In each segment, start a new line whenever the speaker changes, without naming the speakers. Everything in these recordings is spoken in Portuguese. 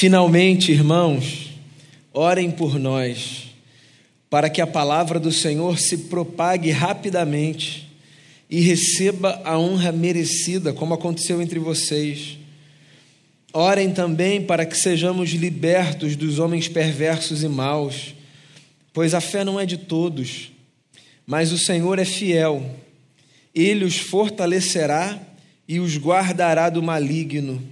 Finalmente, irmãos, orem por nós, para que a palavra do Senhor se propague rapidamente e receba a honra merecida, como aconteceu entre vocês. Orem também para que sejamos libertos dos homens perversos e maus, pois a fé não é de todos, mas o Senhor é fiel. Ele os fortalecerá e os guardará do maligno.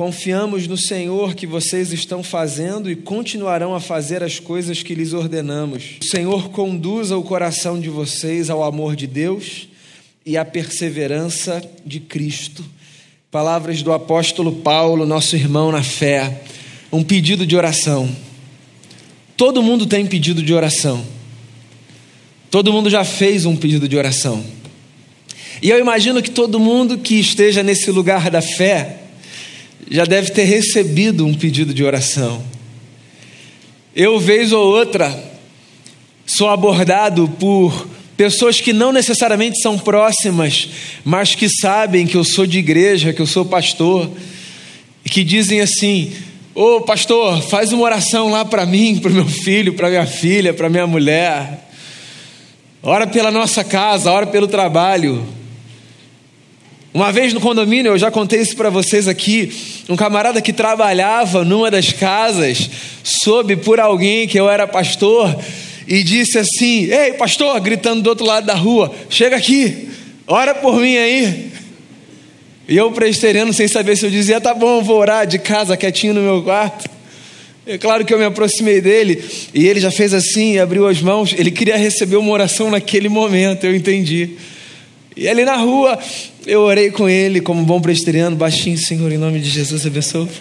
Confiamos no Senhor que vocês estão fazendo e continuarão a fazer as coisas que lhes ordenamos. O Senhor conduza o coração de vocês ao amor de Deus e à perseverança de Cristo. Palavras do apóstolo Paulo, nosso irmão na fé. Um pedido de oração. Todo mundo tem pedido de oração. Todo mundo já fez um pedido de oração. E eu imagino que todo mundo que esteja nesse lugar da fé já deve ter recebido um pedido de oração. Eu, vez ou outra, sou abordado por pessoas que não necessariamente são próximas, mas que sabem que eu sou de igreja, que eu sou pastor, e que dizem assim: Ô oh, pastor, faz uma oração lá para mim, para meu filho, para minha filha, para minha mulher. Ora pela nossa casa, ora pelo trabalho. Uma vez no condomínio, eu já contei isso para vocês aqui, um camarada que trabalhava numa das casas, soube por alguém que eu era pastor, e disse assim: Ei, pastor, gritando do outro lado da rua, chega aqui, ora por mim aí. E eu, presteriano, sem saber se eu dizia, tá bom, vou orar de casa, quietinho no meu quarto. É claro que eu me aproximei dele e ele já fez assim, abriu as mãos. Ele queria receber uma oração naquele momento, eu entendi. E ali na rua, eu orei com ele, como bom presteriano, baixinho, Senhor, em nome de Jesus, abençoa.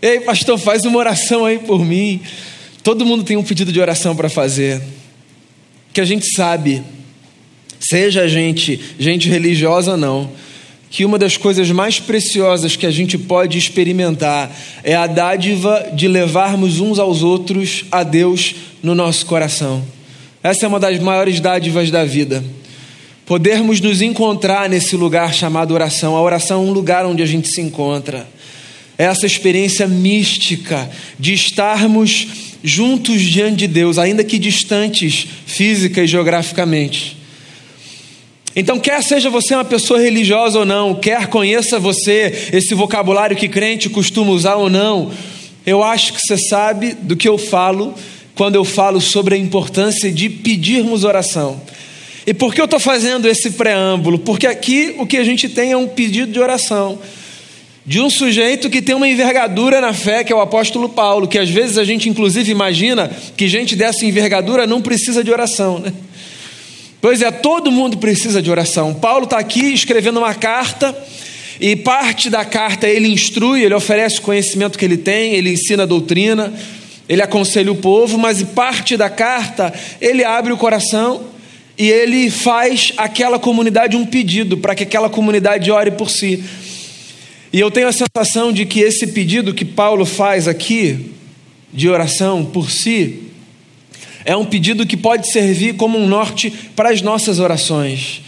Ei, pastor, faz uma oração aí por mim. Todo mundo tem um pedido de oração para fazer. Que a gente sabe, seja a gente gente religiosa ou não, que uma das coisas mais preciosas que a gente pode experimentar é a dádiva de levarmos uns aos outros a Deus no nosso coração. Essa é uma das maiores dádivas da vida. Podermos nos encontrar nesse lugar chamado oração. A oração é um lugar onde a gente se encontra. É essa experiência mística de estarmos juntos diante de Deus, ainda que distantes física e geograficamente. Então, quer seja você uma pessoa religiosa ou não, quer conheça você esse vocabulário que crente costuma usar ou não, eu acho que você sabe do que eu falo quando eu falo sobre a importância de pedirmos oração. E por que eu estou fazendo esse preâmbulo? Porque aqui o que a gente tem é um pedido de oração de um sujeito que tem uma envergadura na fé, que é o apóstolo Paulo, que às vezes a gente inclusive imagina que gente dessa envergadura não precisa de oração, né? Pois é, todo mundo precisa de oração. Paulo está aqui escrevendo uma carta, e parte da carta ele instrui, ele oferece o conhecimento que ele tem, ele ensina a doutrina, ele aconselha o povo, mas parte da carta ele abre o coração e ele faz aquela comunidade um pedido para que aquela comunidade ore por si. E eu tenho a sensação de que esse pedido que Paulo faz aqui, de oração por si, é um pedido que pode servir como um norte para as nossas orações.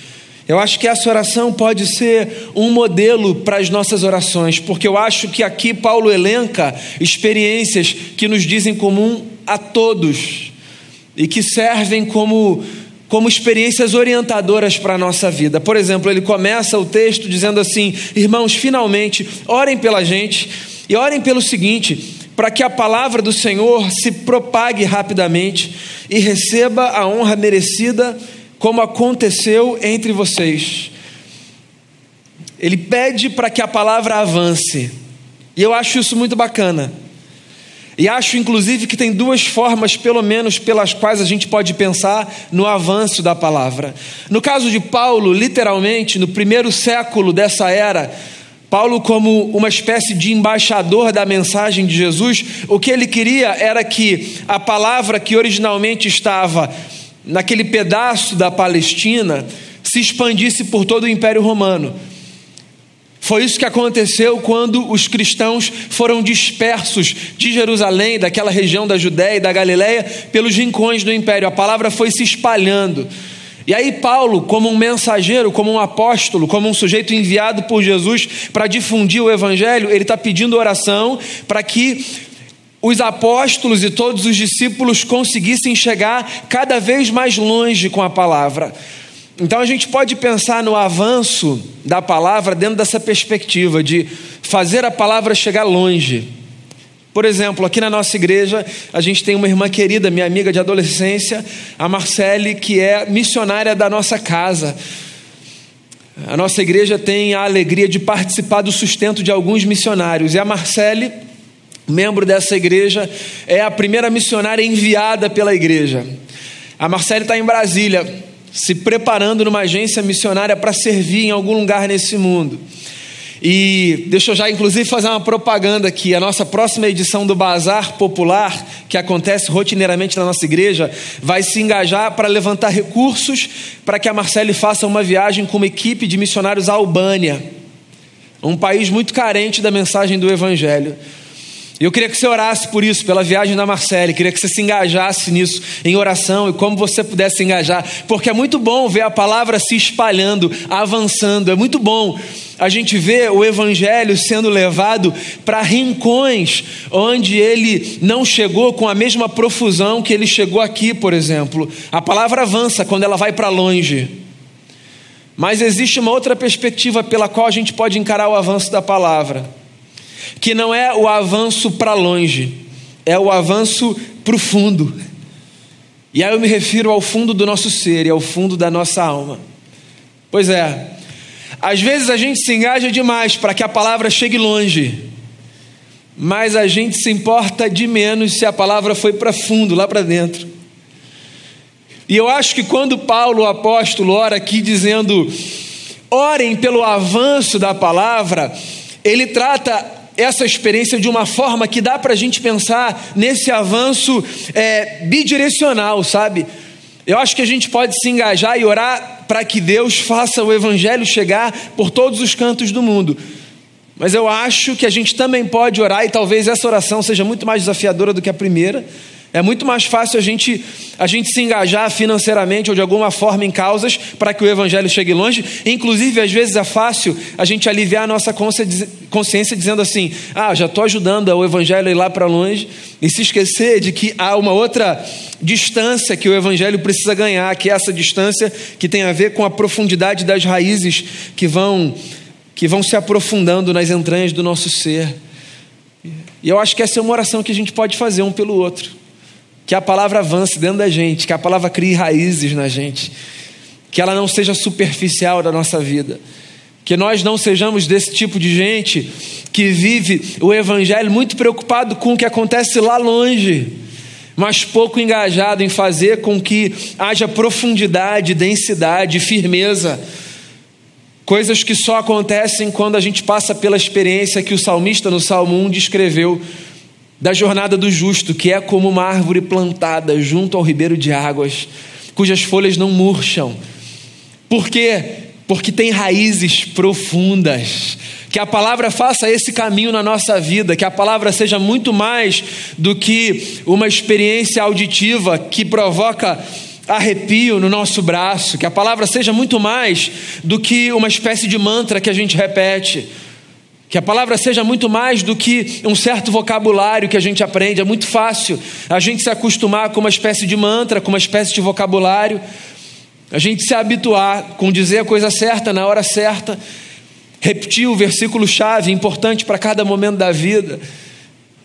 Eu acho que essa oração pode ser um modelo para as nossas orações, porque eu acho que aqui Paulo elenca experiências que nos dizem comum a todos e que servem como como experiências orientadoras para a nossa vida. Por exemplo, ele começa o texto dizendo assim: Irmãos, finalmente, orem pela gente e orem pelo seguinte, para que a palavra do Senhor se propague rapidamente e receba a honra merecida, como aconteceu entre vocês. Ele pede para que a palavra avance, e eu acho isso muito bacana. E acho, inclusive, que tem duas formas, pelo menos, pelas quais a gente pode pensar no avanço da palavra. No caso de Paulo, literalmente, no primeiro século dessa era, Paulo, como uma espécie de embaixador da mensagem de Jesus, o que ele queria era que a palavra que originalmente estava naquele pedaço da Palestina se expandisse por todo o Império Romano. Foi isso que aconteceu quando os cristãos foram dispersos de Jerusalém, daquela região da Judéia e da Galiléia, pelos rincões do império. A palavra foi se espalhando. E aí, Paulo, como um mensageiro, como um apóstolo, como um sujeito enviado por Jesus para difundir o evangelho, ele está pedindo oração para que os apóstolos e todos os discípulos conseguissem chegar cada vez mais longe com a palavra. Então a gente pode pensar no avanço da palavra dentro dessa perspectiva de fazer a palavra chegar longe. Por exemplo, aqui na nossa igreja, a gente tem uma irmã querida, minha amiga de adolescência, a Marcele, que é missionária da nossa casa. A nossa igreja tem a alegria de participar do sustento de alguns missionários. E a Marcele, membro dessa igreja, é a primeira missionária enviada pela igreja. A Marcele está em Brasília, se preparando numa agência missionária para servir em algum lugar nesse mundo. E deixa eu já, inclusive, fazer uma propaganda aqui. A nossa próxima edição do Bazar Popular, que acontece rotineiramente na nossa igreja, vai se engajar para levantar recursos para que a Marcele faça uma viagem com uma equipe de missionários à Albânia, um país muito carente da mensagem do Evangelho. E eu queria que você orasse por isso, pela viagem da Marcele, queria que você se engajasse nisso, em oração e como você pudesse se engajar, porque é muito bom ver a palavra se espalhando, avançando, é muito bom a gente ver o Evangelho sendo levado para rincões onde ele não chegou com a mesma profusão que ele chegou aqui, por exemplo. A palavra avança quando ela vai para longe. Mas existe uma outra perspectiva pela qual a gente pode encarar o avanço da palavra que não é o avanço para longe, é o avanço para o fundo. E aí eu me refiro ao fundo do nosso ser e ao fundo da nossa alma. Pois é, às vezes a gente se engaja demais para que a palavra chegue longe, mas a gente se importa de menos se a palavra foi para fundo, lá para dentro. E eu acho que quando Paulo, o apóstolo, ora aqui dizendo, orem pelo avanço da palavra, ele trata essa experiência de uma forma que dá para a gente pensar nesse avanço é, bidirecional, sabe? Eu acho que a gente pode se engajar e orar para que Deus faça o Evangelho chegar por todos os cantos do mundo. Mas eu acho que a gente também pode orar, e talvez essa oração seja muito mais desafiadora do que a primeira é muito mais fácil a gente, a gente se engajar financeiramente ou de alguma forma em causas para que o evangelho chegue longe. Inclusive, às vezes é fácil a gente aliviar a nossa consciência dizendo assim: ah, já estou ajudando o evangelho a ir lá para longe, e se esquecer de que há uma outra distância que o evangelho precisa ganhar, que é essa distância que tem a ver com a profundidade das raízes que vão, que vão se aprofundando nas entranhas do nosso ser. E eu acho que essa é uma oração que a gente pode fazer um pelo outro que a palavra avance dentro da gente, que a palavra crie raízes na gente, que ela não seja superficial da nossa vida, que nós não sejamos desse tipo de gente que vive o evangelho muito preocupado com o que acontece lá longe, mas pouco engajado em fazer com que haja profundidade, densidade, firmeza. Coisas que só acontecem quando a gente passa pela experiência que o salmista no Salmo 1 descreveu da jornada do justo, que é como uma árvore plantada junto ao ribeiro de águas, cujas folhas não murcham. Por quê? Porque tem raízes profundas. Que a palavra faça esse caminho na nossa vida, que a palavra seja muito mais do que uma experiência auditiva que provoca arrepio no nosso braço, que a palavra seja muito mais do que uma espécie de mantra que a gente repete que a palavra seja muito mais do que um certo vocabulário que a gente aprende. É muito fácil a gente se acostumar com uma espécie de mantra, com uma espécie de vocabulário, a gente se habituar com dizer a coisa certa na hora certa, repetir o versículo-chave importante para cada momento da vida,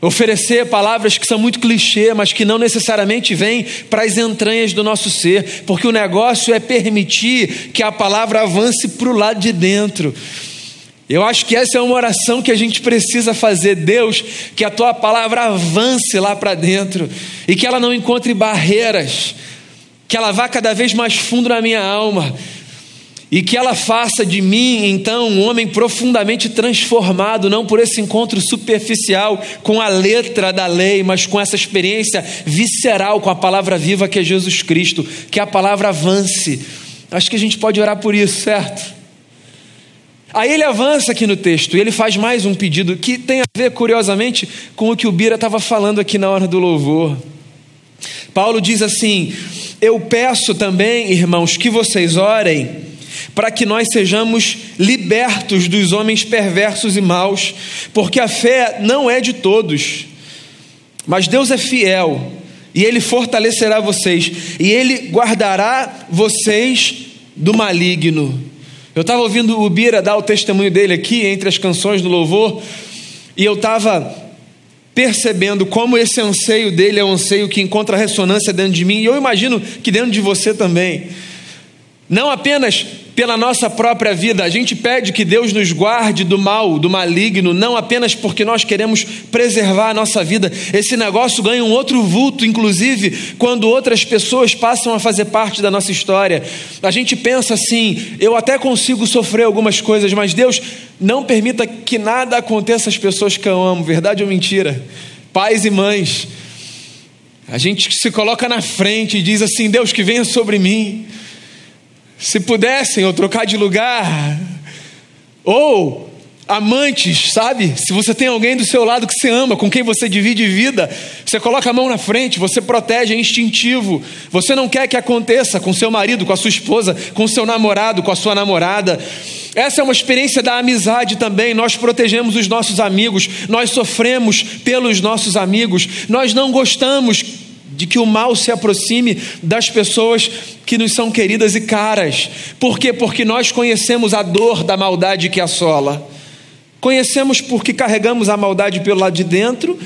oferecer palavras que são muito clichê, mas que não necessariamente vêm para as entranhas do nosso ser, porque o negócio é permitir que a palavra avance para o lado de dentro. Eu acho que essa é uma oração que a gente precisa fazer. Deus, que a tua palavra avance lá para dentro e que ela não encontre barreiras, que ela vá cada vez mais fundo na minha alma e que ela faça de mim, então, um homem profundamente transformado, não por esse encontro superficial com a letra da lei, mas com essa experiência visceral com a palavra viva que é Jesus Cristo, que a palavra avance. Acho que a gente pode orar por isso, certo? Aí ele avança aqui no texto e ele faz mais um pedido que tem a ver, curiosamente, com o que o Bira estava falando aqui na hora do louvor. Paulo diz assim: Eu peço também, irmãos, que vocês orem para que nós sejamos libertos dos homens perversos e maus, porque a fé não é de todos, mas Deus é fiel e Ele fortalecerá vocês e Ele guardará vocês do maligno. Eu estava ouvindo o Bira dar o testemunho dele aqui entre as canções do louvor e eu estava percebendo como esse anseio dele é um anseio que encontra ressonância dentro de mim e eu imagino que dentro de você também. Não apenas pela nossa própria vida, a gente pede que Deus nos guarde do mal, do maligno, não apenas porque nós queremos preservar a nossa vida. Esse negócio ganha um outro vulto, inclusive, quando outras pessoas passam a fazer parte da nossa história. A gente pensa assim: eu até consigo sofrer algumas coisas, mas Deus não permita que nada aconteça às pessoas que eu amo, verdade ou mentira? Pais e mães. A gente se coloca na frente e diz assim: Deus, que venha sobre mim. Se pudessem, ou trocar de lugar. Ou amantes, sabe? Se você tem alguém do seu lado que você ama, com quem você divide vida, você coloca a mão na frente, você protege, é instintivo. Você não quer que aconteça com seu marido, com a sua esposa, com seu namorado, com a sua namorada. Essa é uma experiência da amizade também. Nós protegemos os nossos amigos, nós sofremos pelos nossos amigos, nós não gostamos de que o mal se aproxime das pessoas que nos são queridas e caras. Por quê? Porque nós conhecemos a dor da maldade que assola. Conhecemos porque carregamos a maldade pelo lado de dentro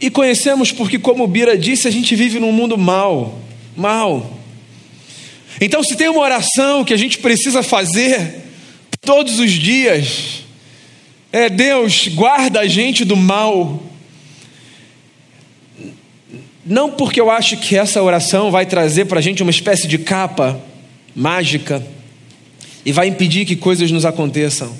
e conhecemos porque, como Bira disse, a gente vive num mundo mal, mal. Então, se tem uma oração que a gente precisa fazer todos os dias, é Deus, guarda a gente do mal não porque eu acho que essa oração vai trazer para a gente uma espécie de capa mágica e vai impedir que coisas nos aconteçam.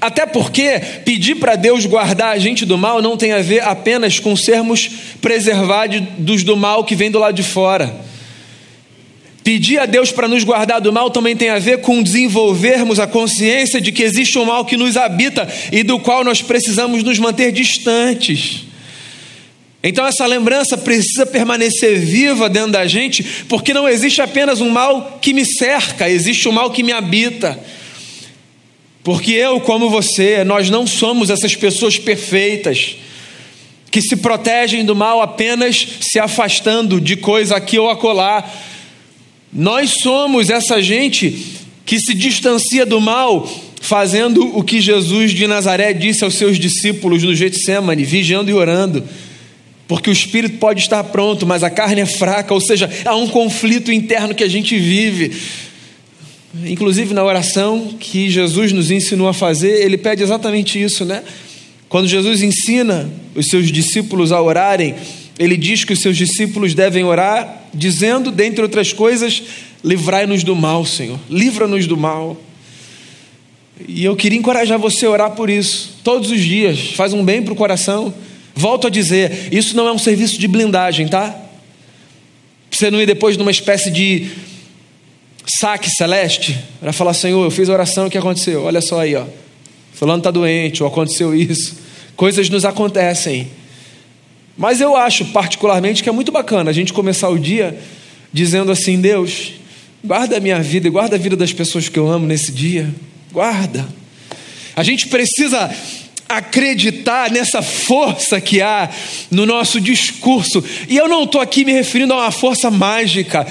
Até porque pedir para Deus guardar a gente do mal não tem a ver apenas com sermos preservados do mal que vem do lado de fora. Pedir a Deus para nos guardar do mal também tem a ver com desenvolvermos a consciência de que existe um mal que nos habita e do qual nós precisamos nos manter distantes. Então essa lembrança precisa permanecer viva dentro da gente, porque não existe apenas um mal que me cerca, existe um mal que me habita. Porque eu, como você, nós não somos essas pessoas perfeitas que se protegem do mal apenas se afastando de coisa aqui ou acolá. Nós somos essa gente que se distancia do mal fazendo o que Jesus de Nazaré disse aos seus discípulos no Getsemane, vigiando e orando. Porque o espírito pode estar pronto, mas a carne é fraca, ou seja, há um conflito interno que a gente vive. Inclusive na oração que Jesus nos ensinou a fazer, ele pede exatamente isso, né? Quando Jesus ensina os seus discípulos a orarem, ele diz que os seus discípulos devem orar, dizendo, dentre outras coisas, livrai-nos do mal, Senhor, livra-nos do mal. E eu queria encorajar você a orar por isso, todos os dias, faz um bem para o coração. Volto a dizer, isso não é um serviço de blindagem, tá? Você não ir depois numa espécie de saque celeste para falar, Senhor, eu fiz a oração, o que aconteceu? Olha só aí, ó. Fulano está doente, ou aconteceu isso. Coisas nos acontecem. Mas eu acho, particularmente, que é muito bacana a gente começar o dia dizendo assim: Deus, guarda a minha vida e guarda a vida das pessoas que eu amo nesse dia. Guarda. A gente precisa acreditar nessa força que há no nosso discurso. E eu não estou aqui me referindo a uma força mágica.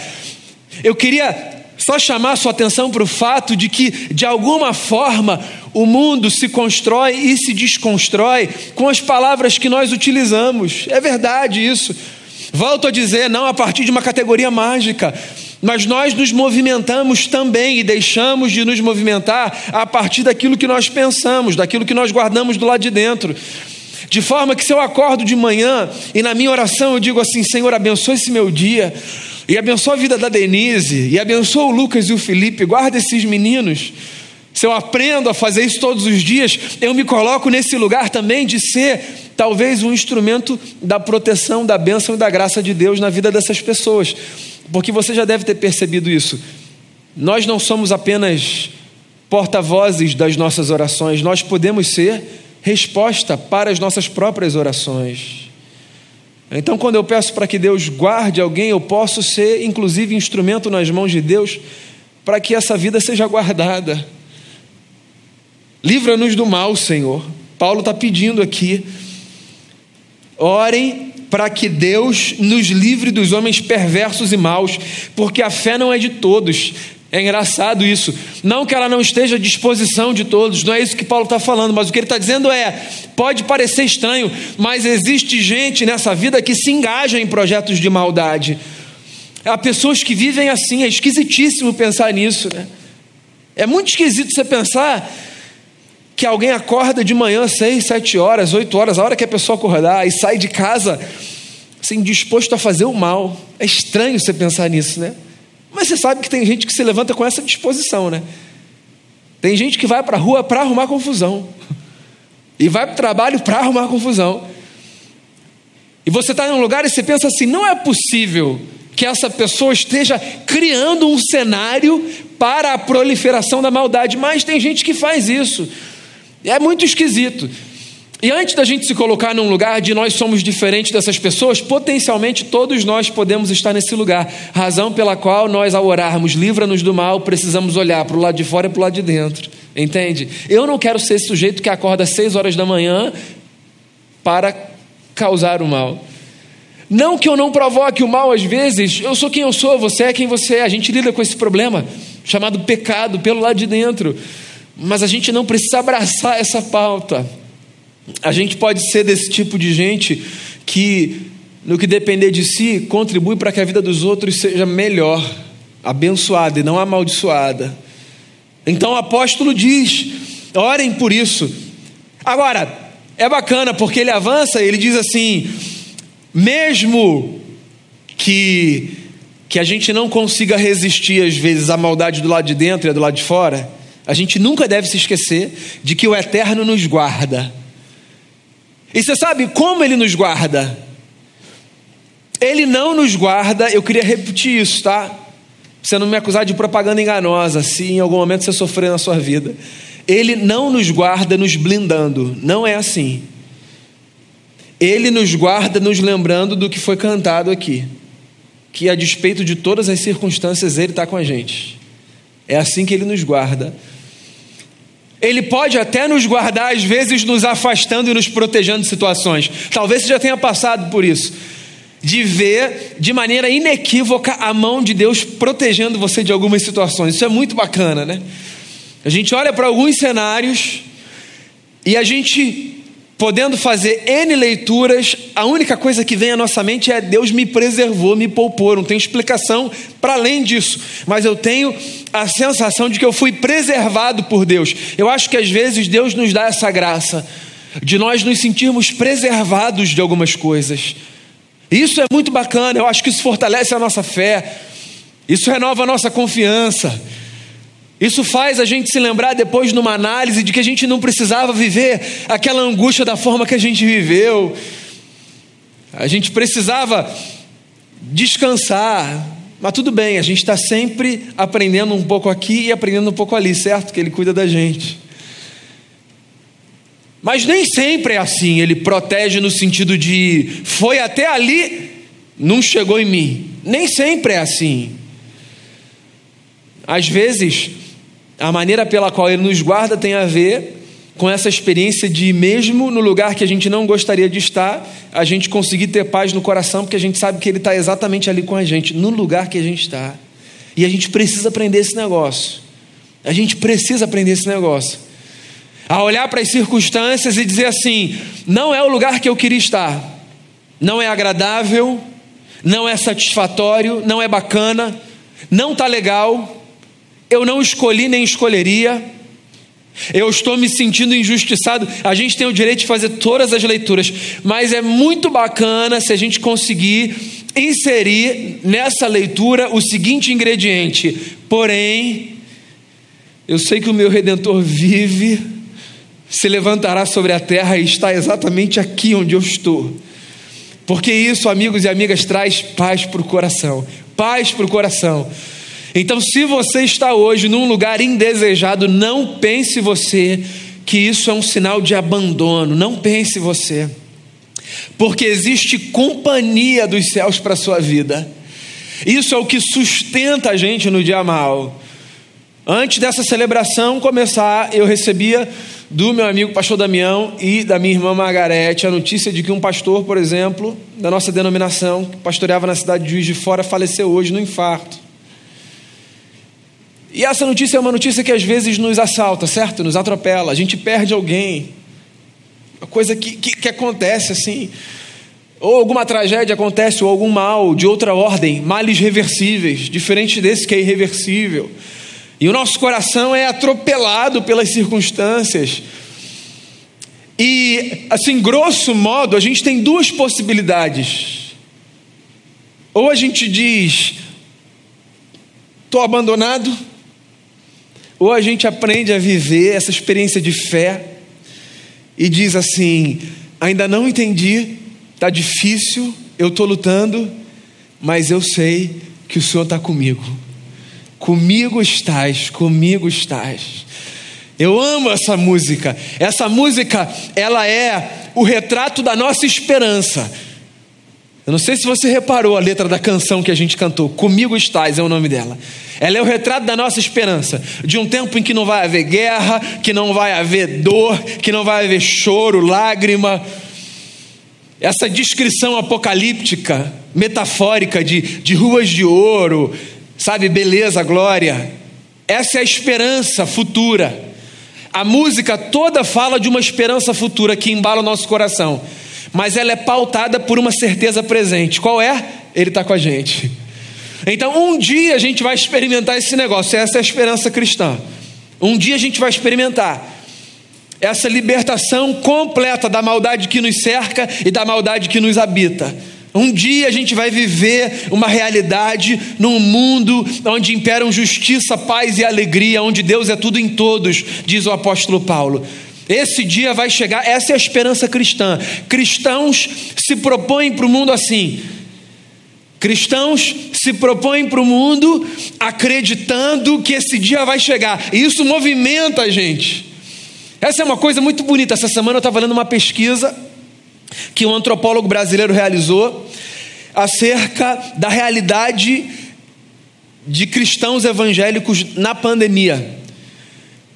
Eu queria só chamar sua atenção para o fato de que, de alguma forma, o mundo se constrói e se desconstrói com as palavras que nós utilizamos. É verdade isso. Volto a dizer, não a partir de uma categoria mágica, mas nós nos movimentamos também e deixamos de nos movimentar a partir daquilo que nós pensamos, daquilo que nós guardamos do lado de dentro. De forma que se eu acordo de manhã e na minha oração eu digo assim: Senhor, abençoa esse meu dia, e abençoa a vida da Denise, e abençoa o Lucas e o Felipe, guarda esses meninos. Se eu aprendo a fazer isso todos os dias, eu me coloco nesse lugar também de ser talvez um instrumento da proteção, da bênção e da graça de Deus na vida dessas pessoas. Porque você já deve ter percebido isso. Nós não somos apenas porta-vozes das nossas orações, nós podemos ser resposta para as nossas próprias orações. Então, quando eu peço para que Deus guarde alguém, eu posso ser, inclusive, instrumento nas mãos de Deus para que essa vida seja guardada. Livra-nos do mal, Senhor. Paulo está pedindo aqui. Orem para que Deus nos livre dos homens perversos e maus, porque a fé não é de todos. É engraçado isso. Não que ela não esteja à disposição de todos, não é isso que Paulo está falando, mas o que ele está dizendo é: pode parecer estranho, mas existe gente nessa vida que se engaja em projetos de maldade. Há pessoas que vivem assim, é esquisitíssimo pensar nisso, né? É muito esquisito você pensar que alguém acorda de manhã seis, sete horas, oito horas, a hora que a pessoa acordar, e sai de casa assim, disposto a fazer o mal. É estranho você pensar nisso, né? Mas você sabe que tem gente que se levanta com essa disposição, né? Tem gente que vai para a rua para arrumar confusão. E vai para o trabalho para arrumar confusão. E você está em um lugar e você pensa assim: não é possível que essa pessoa esteja criando um cenário para a proliferação da maldade, mas tem gente que faz isso. É muito esquisito. E antes da gente se colocar num lugar de nós somos diferentes dessas pessoas, potencialmente todos nós podemos estar nesse lugar. Razão pela qual nós, ao orarmos, livra-nos do mal, precisamos olhar para o lado de fora e para o lado de dentro. Entende? Eu não quero ser esse sujeito que acorda às seis horas da manhã para causar o mal. Não que eu não provoque o mal às vezes, eu sou quem eu sou, você é quem você é. A gente lida com esse problema chamado pecado pelo lado de dentro. Mas a gente não precisa abraçar essa pauta. A gente pode ser desse tipo de gente que, no que depender de si, contribui para que a vida dos outros seja melhor, abençoada e não amaldiçoada. Então o apóstolo diz: orem por isso. Agora, é bacana porque ele avança e ele diz assim: mesmo que, que a gente não consiga resistir às vezes à maldade do lado de dentro e do lado de fora, a gente nunca deve se esquecer de que o eterno nos guarda. E você sabe como ele nos guarda? Ele não nos guarda, eu queria repetir isso, tá? Pra você não me acusar de propaganda enganosa, se em algum momento você sofrer na sua vida. Ele não nos guarda nos blindando, não é assim. Ele nos guarda nos lembrando do que foi cantado aqui, que a despeito de todas as circunstâncias, Ele está com a gente. É assim que Ele nos guarda ele pode até nos guardar, às vezes nos afastando e nos protegendo de situações. Talvez você já tenha passado por isso. De ver de maneira inequívoca a mão de Deus protegendo você de algumas situações. Isso é muito bacana, né? A gente olha para alguns cenários e a gente podendo fazer N leituras, a única coisa que vem à nossa mente é Deus me preservou, me poupou. Não tem explicação para além disso. Mas eu tenho a sensação de que eu fui preservado por Deus. Eu acho que às vezes Deus nos dá essa graça de nós nos sentirmos preservados de algumas coisas. Isso é muito bacana, eu acho que isso fortalece a nossa fé, isso renova a nossa confiança. Isso faz a gente se lembrar depois numa análise de que a gente não precisava viver aquela angústia da forma que a gente viveu. A gente precisava descansar. Mas tudo bem, a gente está sempre aprendendo um pouco aqui e aprendendo um pouco ali, certo? Que Ele cuida da gente. Mas nem sempre é assim. Ele protege no sentido de foi até ali, não chegou em mim. Nem sempre é assim. Às vezes, a maneira pela qual Ele nos guarda tem a ver com essa experiência de, mesmo no lugar que a gente não gostaria de estar, a gente conseguir ter paz no coração, porque a gente sabe que Ele está exatamente ali com a gente, no lugar que a gente está. E a gente precisa aprender esse negócio. A gente precisa aprender esse negócio. A olhar para as circunstâncias e dizer assim: não é o lugar que eu queria estar, não é agradável, não é satisfatório, não é bacana, não está legal eu não escolhi nem escolheria, eu estou me sentindo injustiçado. A gente tem o direito de fazer todas as leituras, mas é muito bacana se a gente conseguir inserir nessa leitura o seguinte ingrediente: porém, eu sei que o meu redentor vive, se levantará sobre a terra e está exatamente aqui onde eu estou. Porque isso, amigos e amigas, traz paz para o coração. Paz para o coração. Então, se você está hoje num lugar indesejado, não pense você que isso é um sinal de abandono. Não pense você. porque existe companhia dos céus para a sua vida. Isso é o que sustenta a gente no dia mal. Antes dessa celebração começar, eu recebia do meu amigo pastor Damião e da minha irmã Margarete a notícia de que um pastor, por exemplo, da nossa denominação, que pastoreava na cidade de Juiz de Fora, faleceu hoje no infarto. E essa notícia é uma notícia que às vezes nos assalta, certo? Nos atropela, a gente perde alguém. Uma coisa que, que, que acontece assim. Ou alguma tragédia acontece, ou algum mal de outra ordem, males reversíveis, diferente desse que é irreversível. E o nosso coração é atropelado pelas circunstâncias. E, assim, grosso modo, a gente tem duas possibilidades. Ou a gente diz, estou abandonado, ou a gente aprende a viver essa experiência de fé e diz assim: ainda não entendi, está difícil, eu estou lutando, mas eu sei que o Senhor está comigo. Comigo estás, comigo estás. Eu amo essa música. Essa música, ela é o retrato da nossa esperança. Eu não sei se você reparou a letra da canção que a gente cantou. Comigo estás é o nome dela. Ela é o retrato da nossa esperança, de um tempo em que não vai haver guerra, que não vai haver dor, que não vai haver choro, lágrima. Essa descrição apocalíptica, metafórica de, de ruas de ouro, sabe, beleza, glória. Essa é a esperança futura. A música toda fala de uma esperança futura que embala o nosso coração, mas ela é pautada por uma certeza presente. Qual é? Ele está com a gente. Então, um dia a gente vai experimentar esse negócio, essa é a esperança cristã. Um dia a gente vai experimentar essa libertação completa da maldade que nos cerca e da maldade que nos habita. Um dia a gente vai viver uma realidade num mundo onde imperam justiça, paz e alegria, onde Deus é tudo em todos, diz o apóstolo Paulo. Esse dia vai chegar, essa é a esperança cristã. Cristãos se propõem para o mundo assim: Cristãos se propõem para o mundo acreditando que esse dia vai chegar, e isso movimenta a gente. Essa é uma coisa muito bonita. Essa semana eu estava lendo uma pesquisa que um antropólogo brasileiro realizou acerca da realidade de cristãos evangélicos na pandemia.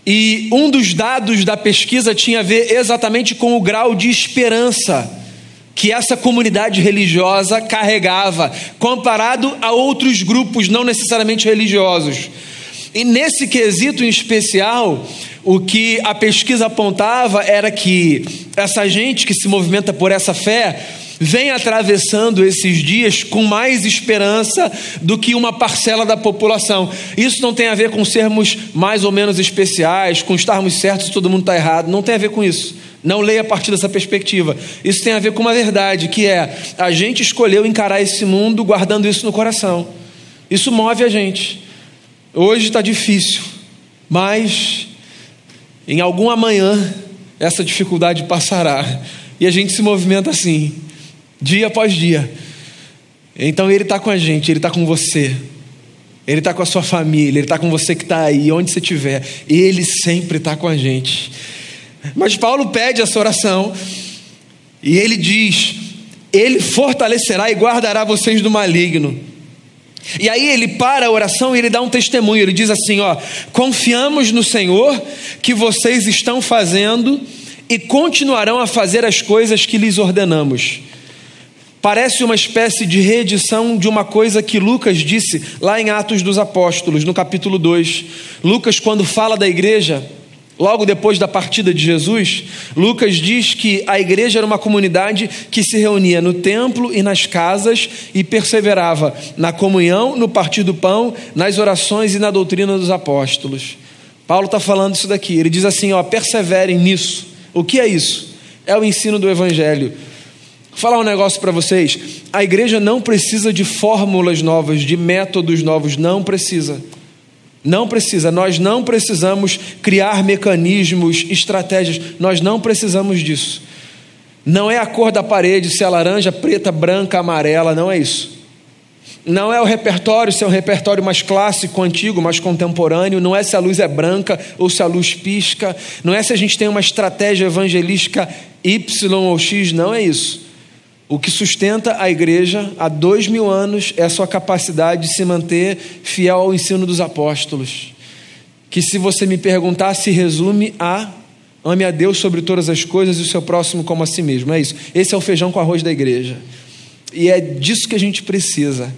E um dos dados da pesquisa tinha a ver exatamente com o grau de esperança que essa comunidade religiosa carregava, comparado a outros grupos não necessariamente religiosos. E nesse quesito em especial, o que a pesquisa apontava era que essa gente que se movimenta por essa fé vem atravessando esses dias com mais esperança do que uma parcela da população. Isso não tem a ver com sermos mais ou menos especiais, com estarmos certos e todo mundo está errado. Não tem a ver com isso. Não leia a partir dessa perspectiva. Isso tem a ver com uma verdade, que é a gente escolheu encarar esse mundo guardando isso no coração. Isso move a gente. Hoje está difícil, mas em algum amanhã essa dificuldade passará. E a gente se movimenta assim, dia após dia. Então Ele está com a gente, Ele está com você. Ele está com a sua família, Ele está com você que está aí, onde você estiver. Ele sempre está com a gente. Mas Paulo pede essa oração e ele diz: Ele fortalecerá e guardará vocês do maligno. E aí ele para a oração e ele dá um testemunho. Ele diz assim: Ó, confiamos no Senhor que vocês estão fazendo e continuarão a fazer as coisas que lhes ordenamos. Parece uma espécie de reedição de uma coisa que Lucas disse lá em Atos dos Apóstolos, no capítulo 2. Lucas, quando fala da igreja, Logo depois da partida de Jesus, Lucas diz que a igreja era uma comunidade que se reunia no templo e nas casas e perseverava na comunhão, no partir do pão, nas orações e na doutrina dos apóstolos. Paulo está falando isso daqui. Ele diz assim: ó, perseverem nisso. O que é isso? É o ensino do Evangelho. Vou falar um negócio para vocês. A igreja não precisa de fórmulas novas, de métodos novos, não precisa. Não precisa, nós não precisamos criar mecanismos, estratégias, nós não precisamos disso. Não é a cor da parede, se é laranja, preta, branca, amarela, não é isso. Não é o repertório, se é um repertório mais clássico, antigo, mais contemporâneo, não é se a luz é branca ou se a luz pisca, não é se a gente tem uma estratégia evangelística Y ou X, não é isso. O que sustenta a igreja há dois mil anos é a sua capacidade de se manter fiel ao ensino dos apóstolos. Que, se você me perguntar, se resume a ame a Deus sobre todas as coisas e o seu próximo como a si mesmo. É isso. Esse é o feijão com arroz da igreja. E é disso que a gente precisa.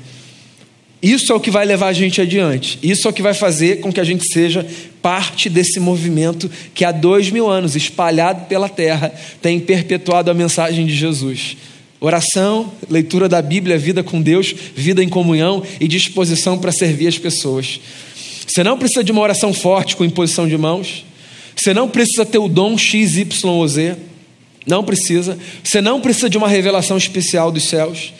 Isso é o que vai levar a gente adiante. Isso é o que vai fazer com que a gente seja parte desse movimento que há dois mil anos, espalhado pela terra, tem perpetuado a mensagem de Jesus. Oração, leitura da Bíblia, vida com Deus, vida em comunhão e disposição para servir as pessoas. Você não precisa de uma oração forte com imposição de mãos. Você não precisa ter o dom X, Y ou Z. Não precisa. Você não precisa de uma revelação especial dos céus.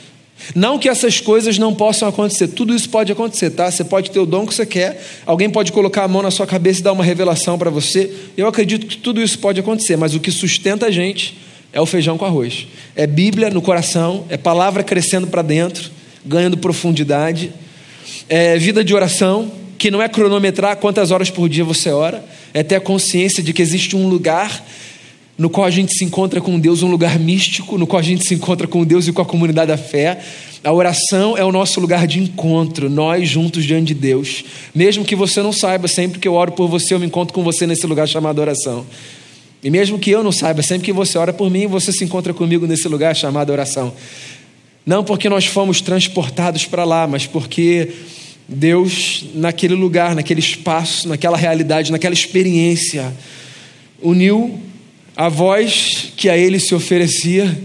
Não que essas coisas não possam acontecer, tudo isso pode acontecer, tá? Você pode ter o dom que você quer, alguém pode colocar a mão na sua cabeça e dar uma revelação para você. Eu acredito que tudo isso pode acontecer, mas o que sustenta a gente é o feijão com arroz. É Bíblia no coração, é palavra crescendo para dentro, ganhando profundidade, é vida de oração, que não é cronometrar quantas horas por dia você ora, é ter a consciência de que existe um lugar no qual a gente se encontra com Deus, um lugar místico, no qual a gente se encontra com Deus e com a comunidade da fé. A oração é o nosso lugar de encontro, nós juntos diante de Deus. Mesmo que você não saiba, sempre que eu oro por você, eu me encontro com você nesse lugar chamado oração. E mesmo que eu não saiba, sempre que você ora por mim, você se encontra comigo nesse lugar chamado oração. Não porque nós fomos transportados para lá, mas porque Deus, naquele lugar, naquele espaço, naquela realidade, naquela experiência, uniu a voz que a ele se oferecia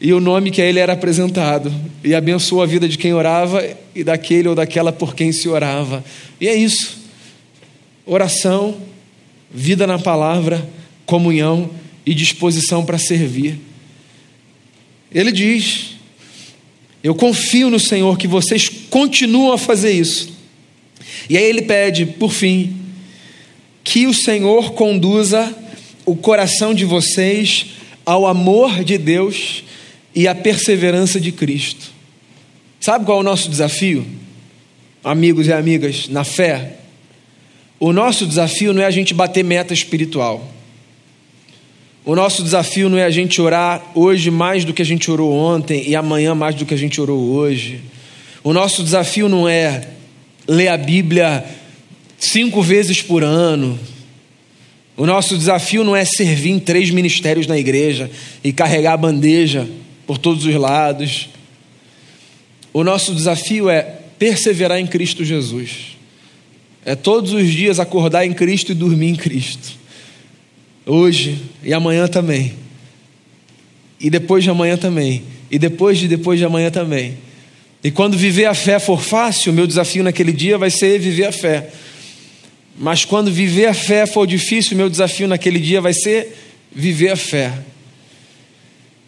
e o nome que a ele era apresentado, e abençoou a vida de quem orava e daquele ou daquela por quem se orava. E é isso. Oração, vida na palavra, comunhão e disposição para servir. Ele diz: Eu confio no Senhor que vocês continuam a fazer isso. E aí ele pede, por fim, que o Senhor conduza o coração de vocês ao amor de Deus e à perseverança de Cristo. Sabe qual é o nosso desafio, amigos e amigas, na fé? O nosso desafio não é a gente bater meta espiritual. O nosso desafio não é a gente orar hoje mais do que a gente orou ontem e amanhã mais do que a gente orou hoje. O nosso desafio não é ler a Bíblia cinco vezes por ano, o nosso desafio não é servir em três ministérios na igreja e carregar a bandeja por todos os lados. O nosso desafio é perseverar em Cristo Jesus. É todos os dias acordar em Cristo e dormir em Cristo. Hoje e amanhã também. E depois de amanhã também. E depois de depois de amanhã também. E quando viver a fé for fácil, meu desafio naquele dia vai ser viver a fé. Mas quando viver a fé for difícil, meu desafio naquele dia vai ser viver a fé.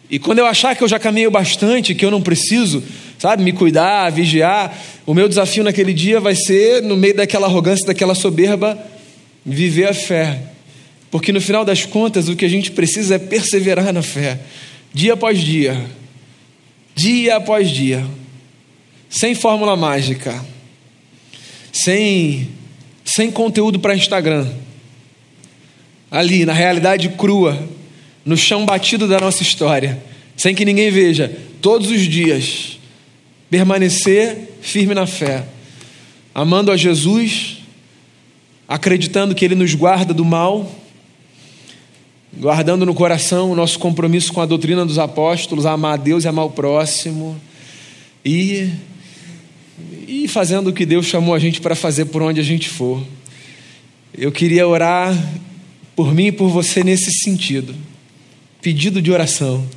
E quando eu achar que eu já caminhei bastante, que eu não preciso, sabe, me cuidar, vigiar, o meu desafio naquele dia vai ser, no meio daquela arrogância, daquela soberba, viver a fé. Porque no final das contas, o que a gente precisa é perseverar na fé, dia após dia, dia após dia, sem fórmula mágica, sem sem conteúdo para Instagram. Ali, na realidade crua, no chão batido da nossa história, sem que ninguém veja, todos os dias, permanecer firme na fé, amando a Jesus, acreditando que Ele nos guarda do mal, guardando no coração o nosso compromisso com a doutrina dos apóstolos, a amar a Deus e amar o próximo, e e fazendo o que Deus chamou a gente para fazer por onde a gente for. Eu queria orar por mim e por você nesse sentido. Pedido de oração.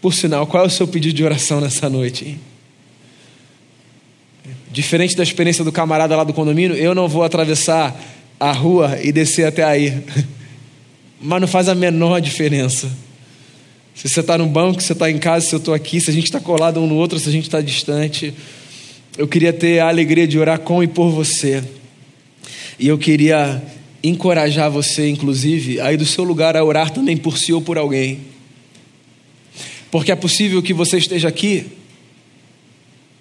Por sinal, qual é o seu pedido de oração nessa noite? Hein? Diferente da experiência do camarada lá do condomínio, eu não vou atravessar a rua e descer até aí. Mas não faz a menor diferença. Se você está no banco, se você está em casa, se eu estou aqui, se a gente está colado um no outro, se a gente está distante eu queria ter a alegria de orar com e por você. E eu queria encorajar você, inclusive, aí do seu lugar a orar também por si ou por alguém. Porque é possível que você esteja aqui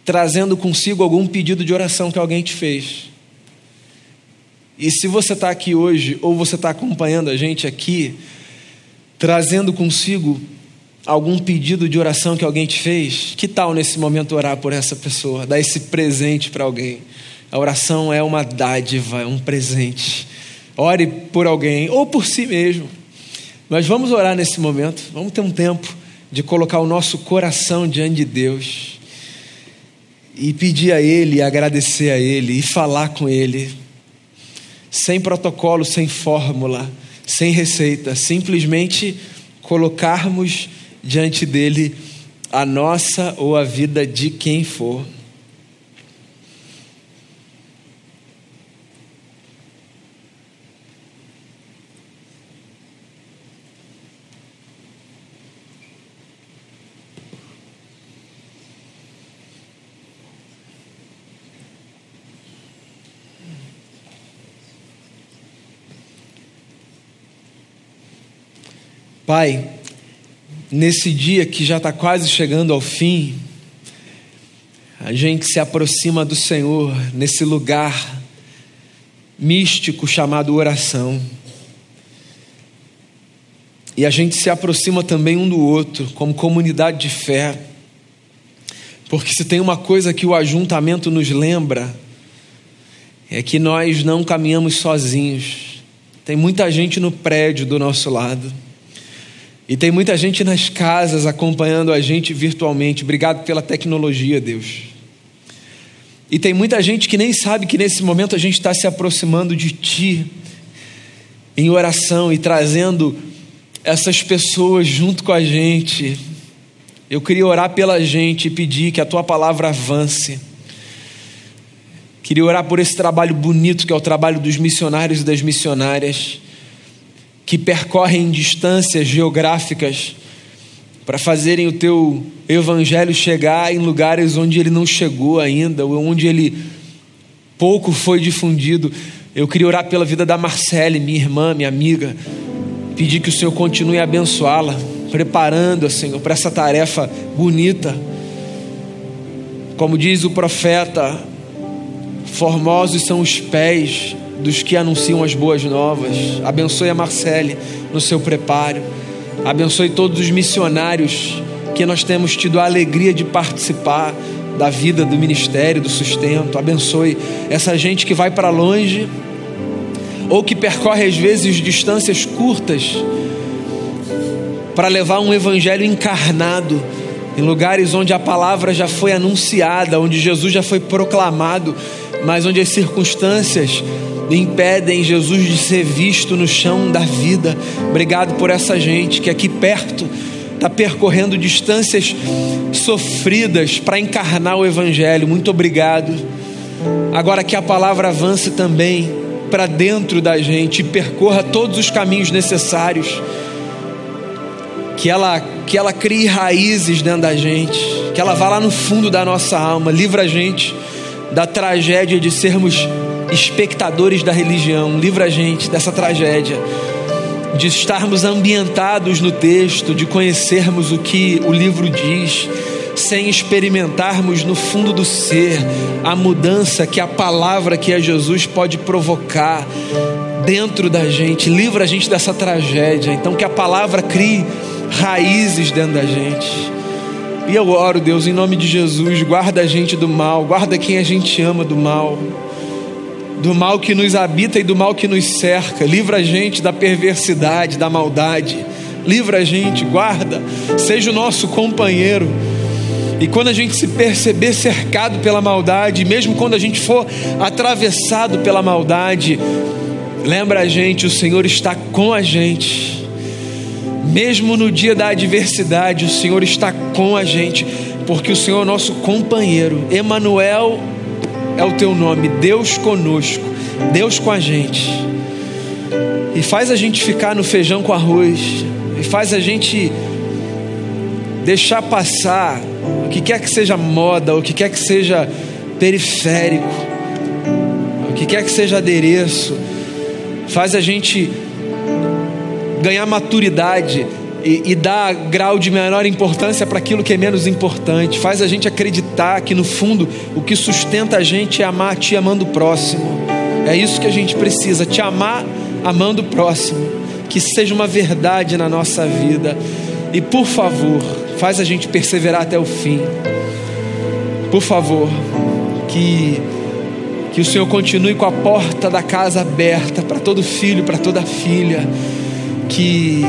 trazendo consigo algum pedido de oração que alguém te fez. E se você está aqui hoje, ou você está acompanhando a gente aqui, trazendo consigo algum pedido de oração que alguém te fez, que tal nesse momento orar por essa pessoa, dar esse presente para alguém? A oração é uma dádiva, é um presente. Ore por alguém ou por si mesmo. Mas vamos orar nesse momento, vamos ter um tempo de colocar o nosso coração diante de Deus e pedir a Ele, agradecer a Ele e falar com Ele, sem protocolo, sem fórmula, sem receita, simplesmente colocarmos diante dele a nossa ou a vida de quem for. Pai, nesse dia que já está quase chegando ao fim, a gente se aproxima do Senhor nesse lugar místico chamado oração. E a gente se aproxima também um do outro, como comunidade de fé. Porque se tem uma coisa que o ajuntamento nos lembra, é que nós não caminhamos sozinhos. Tem muita gente no prédio do nosso lado. E tem muita gente nas casas acompanhando a gente virtualmente. Obrigado pela tecnologia, Deus. E tem muita gente que nem sabe que nesse momento a gente está se aproximando de Ti em oração e trazendo essas pessoas junto com a gente. Eu queria orar pela gente e pedir que a Tua palavra avance. Queria orar por esse trabalho bonito que é o trabalho dos missionários e das missionárias que percorrem distâncias geográficas para fazerem o teu evangelho chegar em lugares onde ele não chegou ainda, ou onde ele pouco foi difundido. Eu queria orar pela vida da Marcele, minha irmã, minha amiga, pedir que o Senhor continue a abençoá-la, preparando, Senhor, para essa tarefa bonita. Como diz o profeta, formosos são os pés dos que anunciam as boas novas. Abençoe a Marcele no seu preparo. Abençoe todos os missionários que nós temos tido a alegria de participar da vida do ministério, do sustento. Abençoe essa gente que vai para longe ou que percorre às vezes distâncias curtas para levar um evangelho encarnado em lugares onde a palavra já foi anunciada, onde Jesus já foi proclamado, mas onde as circunstâncias impedem Jesus de ser visto no chão da vida. Obrigado por essa gente que aqui perto está percorrendo distâncias sofridas para encarnar o Evangelho. Muito obrigado. Agora que a palavra avance também para dentro da gente e percorra todos os caminhos necessários. Que ela, que ela crie raízes dentro da gente, que ela vá lá no fundo da nossa alma, livra a gente da tragédia de sermos espectadores da religião, livra a gente dessa tragédia, de estarmos ambientados no texto, de conhecermos o que o livro diz, sem experimentarmos no fundo do ser a mudança que a palavra que é Jesus pode provocar dentro da gente. Livra a gente dessa tragédia. Então, que a palavra crie raízes dentro da gente. E eu oro, Deus, em nome de Jesus, guarda a gente do mal, guarda quem a gente ama do mal do mal que nos habita e do mal que nos cerca. Livra a gente da perversidade, da maldade. Livra a gente, guarda, seja o nosso companheiro. E quando a gente se perceber cercado pela maldade, mesmo quando a gente for atravessado pela maldade, lembra a gente, o Senhor está com a gente. Mesmo no dia da adversidade, o Senhor está com a gente, porque o Senhor é nosso companheiro. Emanuel é o teu nome, Deus conosco, Deus com a gente. E faz a gente ficar no feijão com arroz, e faz a gente deixar passar o que quer que seja moda, o que quer que seja periférico, o que quer que seja adereço, faz a gente ganhar maturidade e, e dá grau de menor importância para aquilo que é menos importante, faz a gente acreditar que no fundo o que sustenta a gente é amar te amando o próximo. É isso que a gente precisa, te amar amando o próximo. Que seja uma verdade na nossa vida. E por favor, faz a gente perseverar até o fim. Por favor, que que o Senhor continue com a porta da casa aberta para todo filho, para toda filha que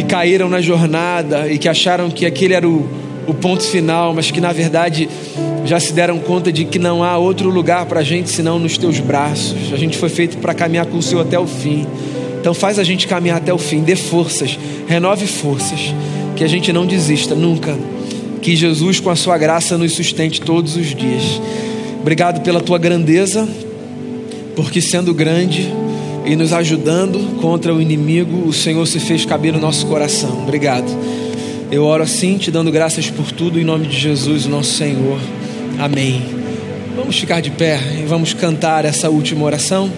que caíram na jornada e que acharam que aquele era o, o ponto final, mas que na verdade já se deram conta de que não há outro lugar para a gente senão nos teus braços. A gente foi feito para caminhar com o Senhor até o fim. Então faz a gente caminhar até o fim, dê forças, renove forças, que a gente não desista nunca. Que Jesus, com a sua graça, nos sustente todos os dias. Obrigado pela tua grandeza, porque sendo grande e nos ajudando contra o inimigo, o Senhor se fez caber no nosso coração. Obrigado. Eu oro assim, te dando graças por tudo, em nome de Jesus, o nosso Senhor. Amém. Vamos ficar de pé e vamos cantar essa última oração.